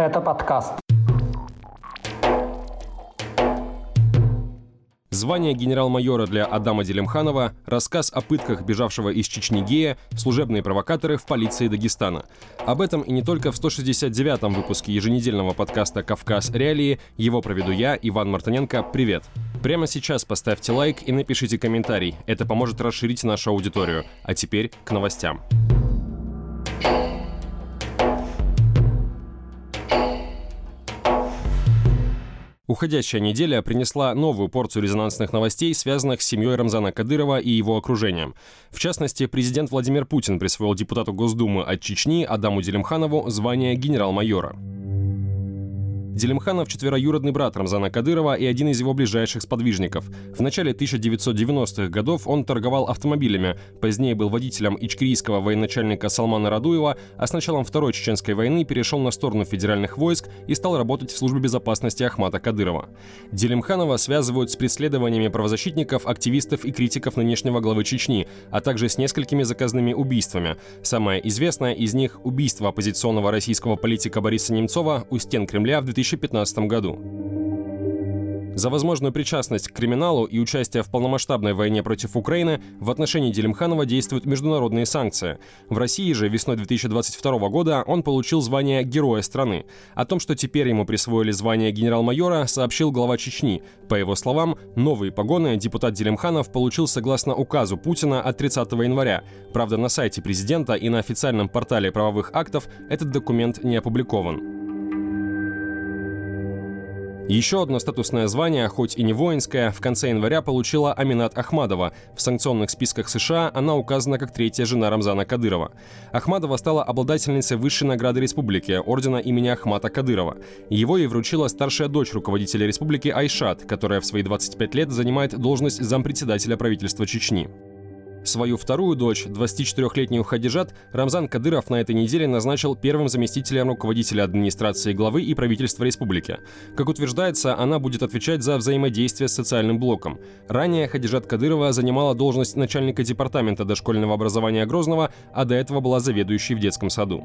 Это подкаст. Звание генерал-майора для Адама Делимханова, рассказ о пытках бежавшего из Чечни гея, служебные провокаторы в полиции Дагестана. Об этом и не только в 169-м выпуске еженедельного подкаста «Кавказ. Реалии». Его проведу я, Иван Мартыненко. Привет! Прямо сейчас поставьте лайк и напишите комментарий. Это поможет расширить нашу аудиторию. А теперь к новостям. Уходящая неделя принесла новую порцию резонансных новостей, связанных с семьей Рамзана Кадырова и его окружением. В частности, президент Владимир Путин присвоил депутату Госдумы от Чечни Адаму Делимханову звание генерал-майора. Делимханов – четвероюродный брат Рамзана Кадырова и один из его ближайших сподвижников. В начале 1990-х годов он торговал автомобилями, позднее был водителем ичкерийского военачальника Салмана Радуева, а с началом Второй Чеченской войны перешел на сторону федеральных войск и стал работать в службе безопасности Ахмата Кадырова. Делимханова связывают с преследованиями правозащитников, активистов и критиков нынешнего главы Чечни, а также с несколькими заказными убийствами. Самое известное из них – убийство оппозиционного российского политика Бориса Немцова у стен Кремля в 2000 2015 году. За возможную причастность к криминалу и участие в полномасштабной войне против Украины в отношении Делимханова действуют международные санкции. В России же весной 2022 года он получил звание Героя страны. О том, что теперь ему присвоили звание генерал-майора, сообщил глава Чечни. По его словам, новые погоны депутат Делимханов получил согласно указу Путина от 30 января. Правда, на сайте президента и на официальном портале правовых актов этот документ не опубликован. Еще одно статусное звание, хоть и не воинское, в конце января получила Аминат Ахмадова. В санкционных списках США она указана как третья жена Рамзана Кадырова. Ахмадова стала обладательницей высшей награды республики, ордена имени Ахмата Кадырова. Его ей вручила старшая дочь руководителя республики Айшат, которая в свои 25 лет занимает должность зампредседателя правительства Чечни. Свою вторую дочь, 24-летнюю Хадижат, Рамзан Кадыров на этой неделе назначил первым заместителем руководителя администрации главы и правительства республики. Как утверждается, она будет отвечать за взаимодействие с социальным блоком. Ранее Хадижат Кадырова занимала должность начальника департамента дошкольного образования Грозного, а до этого была заведующей в детском саду.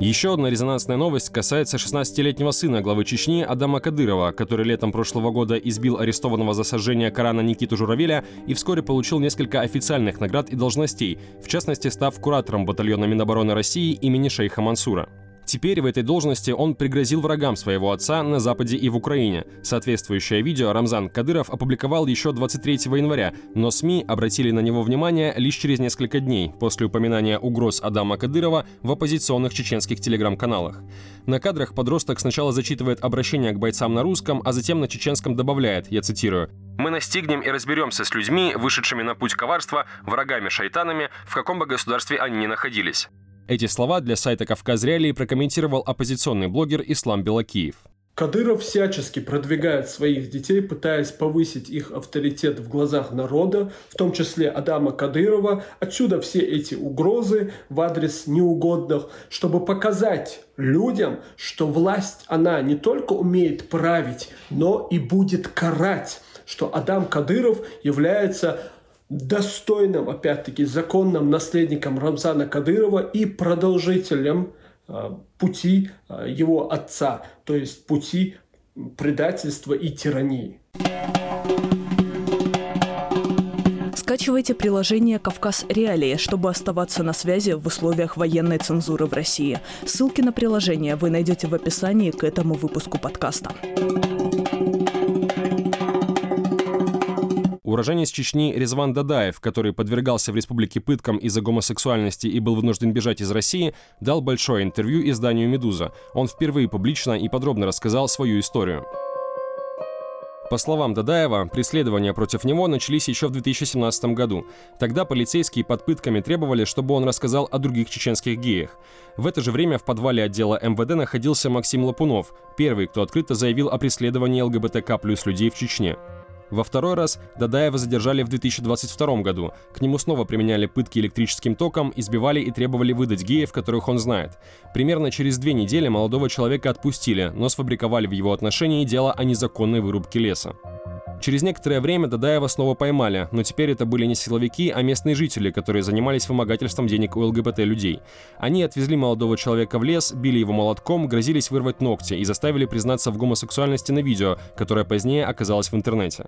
Еще одна резонансная новость касается 16-летнего сына главы Чечни Адама Кадырова, который летом прошлого года избил арестованного за сожжение Корана Никиту Журавеля и вскоре получил несколько официальных наград и должностей, в частности став куратором батальона Минобороны России имени шейха Мансура. Теперь в этой должности он пригрозил врагам своего отца на Западе и в Украине. Соответствующее видео Рамзан Кадыров опубликовал еще 23 января, но СМИ обратили на него внимание лишь через несколько дней после упоминания угроз Адама Кадырова в оппозиционных чеченских телеграм-каналах. На кадрах подросток сначала зачитывает обращение к бойцам на русском, а затем на чеченском добавляет, я цитирую, мы настигнем и разберемся с людьми, вышедшими на путь коварства, врагами-шайтанами, в каком бы государстве они ни находились. Эти слова для сайта «Кавказ Реалии» прокомментировал оппозиционный блогер Ислам Белакиев. Кадыров всячески продвигает своих детей, пытаясь повысить их авторитет в глазах народа, в том числе Адама Кадырова. Отсюда все эти угрозы в адрес неугодных, чтобы показать людям, что власть, она не только умеет править, но и будет карать, что Адам Кадыров является достойным, опять-таки, законным наследником Рамзана Кадырова и продолжителем э, пути э, его отца, то есть пути предательства и тирании. Скачивайте приложение «Кавказ Реалии», чтобы оставаться на связи в условиях военной цензуры в России. Ссылки на приложение вы найдете в описании к этому выпуску подкаста. Уроженец Чечни Резван Дадаев, который подвергался в республике пыткам из-за гомосексуальности и был вынужден бежать из России, дал большое интервью изданию «Медуза». Он впервые публично и подробно рассказал свою историю. По словам Дадаева, преследования против него начались еще в 2017 году. Тогда полицейские под пытками требовали, чтобы он рассказал о других чеченских геях. В это же время в подвале отдела МВД находился Максим Лапунов, первый, кто открыто заявил о преследовании ЛГБТК плюс людей в Чечне. Во второй раз Дадаева задержали в 2022 году. К нему снова применяли пытки электрическим током, избивали и требовали выдать геев, которых он знает. Примерно через две недели молодого человека отпустили, но сфабриковали в его отношении дело о незаконной вырубке леса. Через некоторое время Дадаева снова поймали, но теперь это были не силовики, а местные жители, которые занимались вымогательством денег у ЛГБТ-людей. Они отвезли молодого человека в лес, били его молотком, грозились вырвать ногти и заставили признаться в гомосексуальности на видео, которое позднее оказалось в интернете.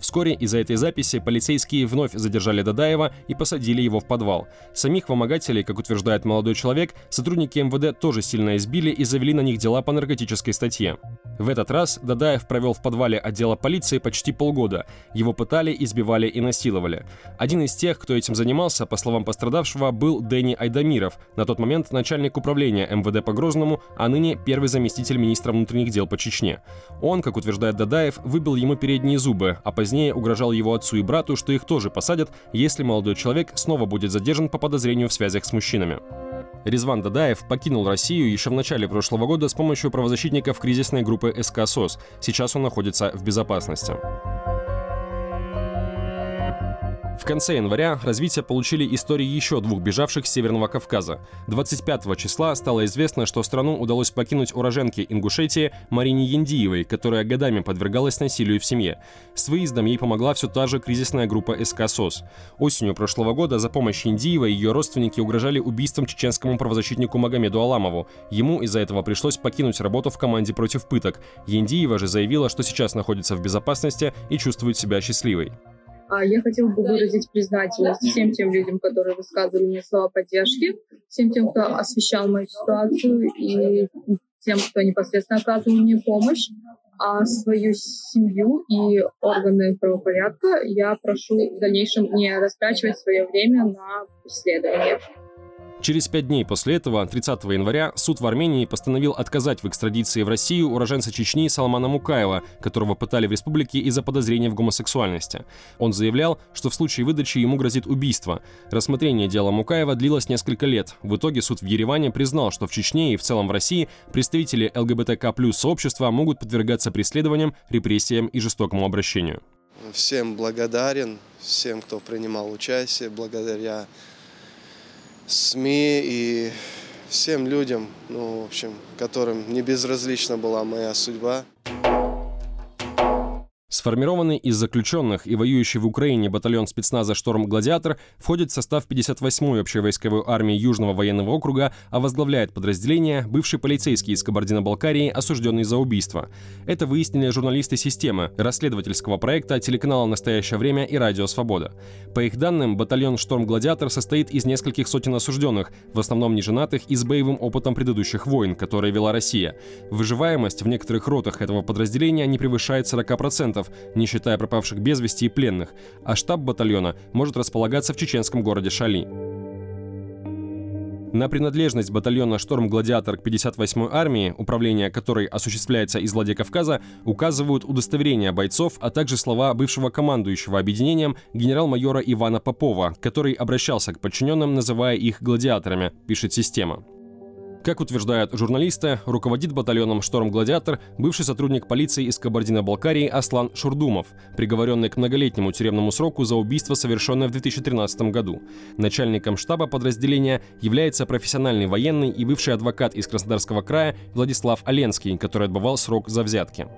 Вскоре из-за этой записи полицейские вновь задержали Дадаева и посадили его в подвал. Самих вымогателей, как утверждает молодой человек, сотрудники МВД тоже сильно избили и завели на них дела по наркотической статье. В этот раз Дадаев провел в подвале отдела полиции почти полгода. Его пытали, избивали и насиловали. Один из тех, кто этим занимался, по словам пострадавшего, был Дэнни Айдамиров, на тот момент начальник управления МВД по Грозному, а ныне первый заместитель министра внутренних дел по Чечне. Он, как утверждает Дадаев, выбил ему передние зубы, а позднее угрожал его отцу и брату, что их тоже посадят, если молодой человек снова будет задержан по подозрению в связях с мужчинами. Резван Дадаев покинул Россию еще в начале прошлого года с помощью правозащитников кризисной группы СК. Сейчас он находится в безопасности. В конце января развитие получили истории еще двух бежавших с Северного Кавказа. 25 числа стало известно, что страну удалось покинуть уроженке Ингушетии Марине Яндиевой, которая годами подвергалась насилию в семье. С выездом ей помогла все та же кризисная группа СК СОС. Осенью прошлого года за помощь Яндиевой ее родственники угрожали убийством чеченскому правозащитнику Магомеду Аламову. Ему из-за этого пришлось покинуть работу в команде против пыток. Яндиева же заявила, что сейчас находится в безопасности и чувствует себя счастливой. А я хотела бы выразить признательность всем тем людям, которые высказывали мне слова поддержки, всем тем, кто освещал мою ситуацию и тем, кто непосредственно оказывал мне помощь. А свою семью и органы правопорядка я прошу в дальнейшем не растрачивать свое время на исследования. Через пять дней после этого, 30 января, суд в Армении постановил отказать в экстрадиции в Россию уроженца Чечни Салмана Мукаева, которого пытали в республике из-за подозрения в гомосексуальности. Он заявлял, что в случае выдачи ему грозит убийство. Рассмотрение дела Мукаева длилось несколько лет. В итоге суд в Ереване признал, что в Чечне и в целом в России представители ЛГБТК плюс сообщества могут подвергаться преследованиям, репрессиям и жестокому обращению. Всем благодарен, всем, кто принимал участие, благодаря СМИ и всем людям, ну, в общем, которым не безразлична была моя судьба. Сформированный из заключенных и воюющий в Украине батальон спецназа «Шторм Гладиатор» входит в состав 58-й общевойсковой армии Южного военного округа, а возглавляет подразделение бывший полицейский из Кабардино-Балкарии, осужденный за убийство. Это выяснили журналисты системы, расследовательского проекта телеканала «Настоящее время» и «Радио Свобода». По их данным, батальон «Шторм Гладиатор» состоит из нескольких сотен осужденных, в основном неженатых и с боевым опытом предыдущих войн, которые вела Россия. Выживаемость в некоторых ротах этого подразделения не превышает 40%, солдатов, не считая пропавших без вести и пленных, а штаб батальона может располагаться в чеченском городе Шали. На принадлежность батальона «Шторм Гладиатор» к 58-й армии, управление которой осуществляется из Владикавказа, указывают удостоверения бойцов, а также слова бывшего командующего объединением генерал-майора Ивана Попова, который обращался к подчиненным, называя их «гладиаторами», пишет система. Как утверждают журналисты, руководит батальоном «Шторм Гладиатор» бывший сотрудник полиции из Кабардино-Балкарии Аслан Шурдумов, приговоренный к многолетнему тюремному сроку за убийство, совершенное в 2013 году. Начальником штаба подразделения является профессиональный военный и бывший адвокат из Краснодарского края Владислав Оленский, который отбывал срок за взятки.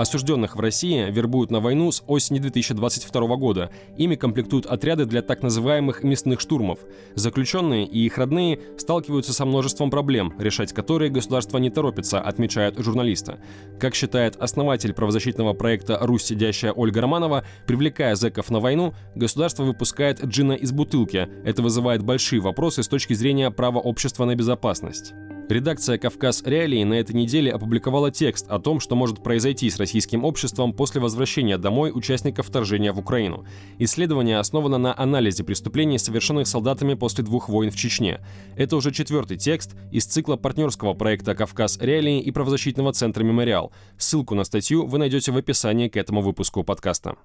Осужденных в России вербуют на войну с осени 2022 года. Ими комплектуют отряды для так называемых мясных штурмов. Заключенные и их родные сталкиваются со множеством проблем, решать которые государство не торопится, отмечают журналисты. Как считает основатель правозащитного проекта «Русь сидящая» Ольга Романова, привлекая зэков на войну, государство выпускает джина из бутылки. Это вызывает большие вопросы с точки зрения права общества на безопасность. Редакция «Кавказ Реалии» на этой неделе опубликовала текст о том, что может произойти с российским обществом после возвращения домой участников вторжения в Украину. Исследование основано на анализе преступлений, совершенных солдатами после двух войн в Чечне. Это уже четвертый текст из цикла партнерского проекта «Кавказ Реалии» и правозащитного центра «Мемориал». Ссылку на статью вы найдете в описании к этому выпуску подкаста.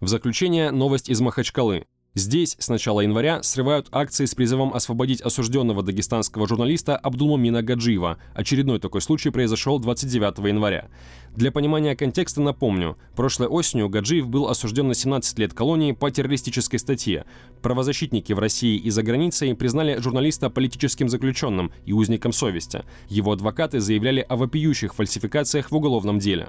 В заключение новость из Махачкалы. Здесь с начала января срывают акции с призывом освободить осужденного дагестанского журналиста Абдулмумина Гаджиева. Очередной такой случай произошел 29 января. Для понимания контекста напомню, прошлой осенью Гаджиев был осужден на 17 лет колонии по террористической статье. Правозащитники в России и за границей признали журналиста политическим заключенным и узником совести. Его адвокаты заявляли о вопиющих фальсификациях в уголовном деле.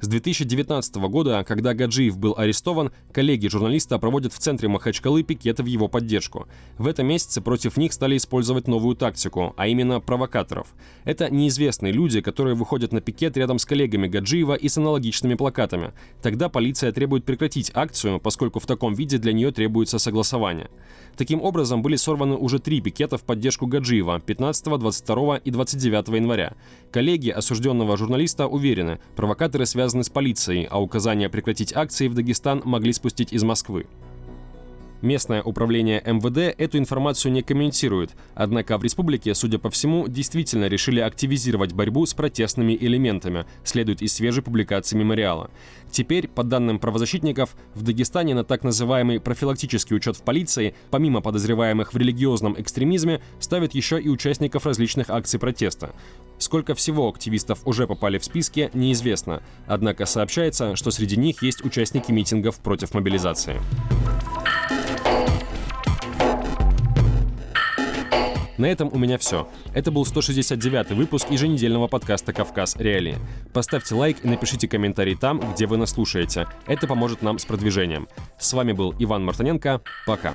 С 2019 года, когда Гаджиев был арестован, коллеги журналиста проводят в центре Махачкалы пикеты в его поддержку. В этом месяце против них стали использовать новую тактику, а именно провокаторов. Это неизвестные люди, которые выходят на пикет рядом с коллегами Гаджиева и с аналогичными плакатами. Тогда полиция требует прекратить акцию, поскольку в таком виде для нее требуется согласование. Таким образом, были сорваны уже три пикета в поддержку Гаджиева 15, 22 и 29 января. Коллеги осужденного журналиста уверены, провокаторы связаны связаны с полицией, а указания прекратить акции в Дагестан могли спустить из Москвы. Местное управление МВД эту информацию не комментирует, однако в республике, судя по всему, действительно решили активизировать борьбу с протестными элементами, следует из свежей публикации мемориала. Теперь, по данным правозащитников, в Дагестане на так называемый профилактический учет в полиции, помимо подозреваемых в религиозном экстремизме, ставят еще и участников различных акций протеста. Сколько всего активистов уже попали в списки, неизвестно, однако сообщается, что среди них есть участники митингов против мобилизации. На этом у меня все. Это был 169 выпуск еженедельного подкаста «Кавказ. Реалии». Поставьте лайк и напишите комментарий там, где вы нас слушаете. Это поможет нам с продвижением. С вами был Иван Мартыненко. Пока.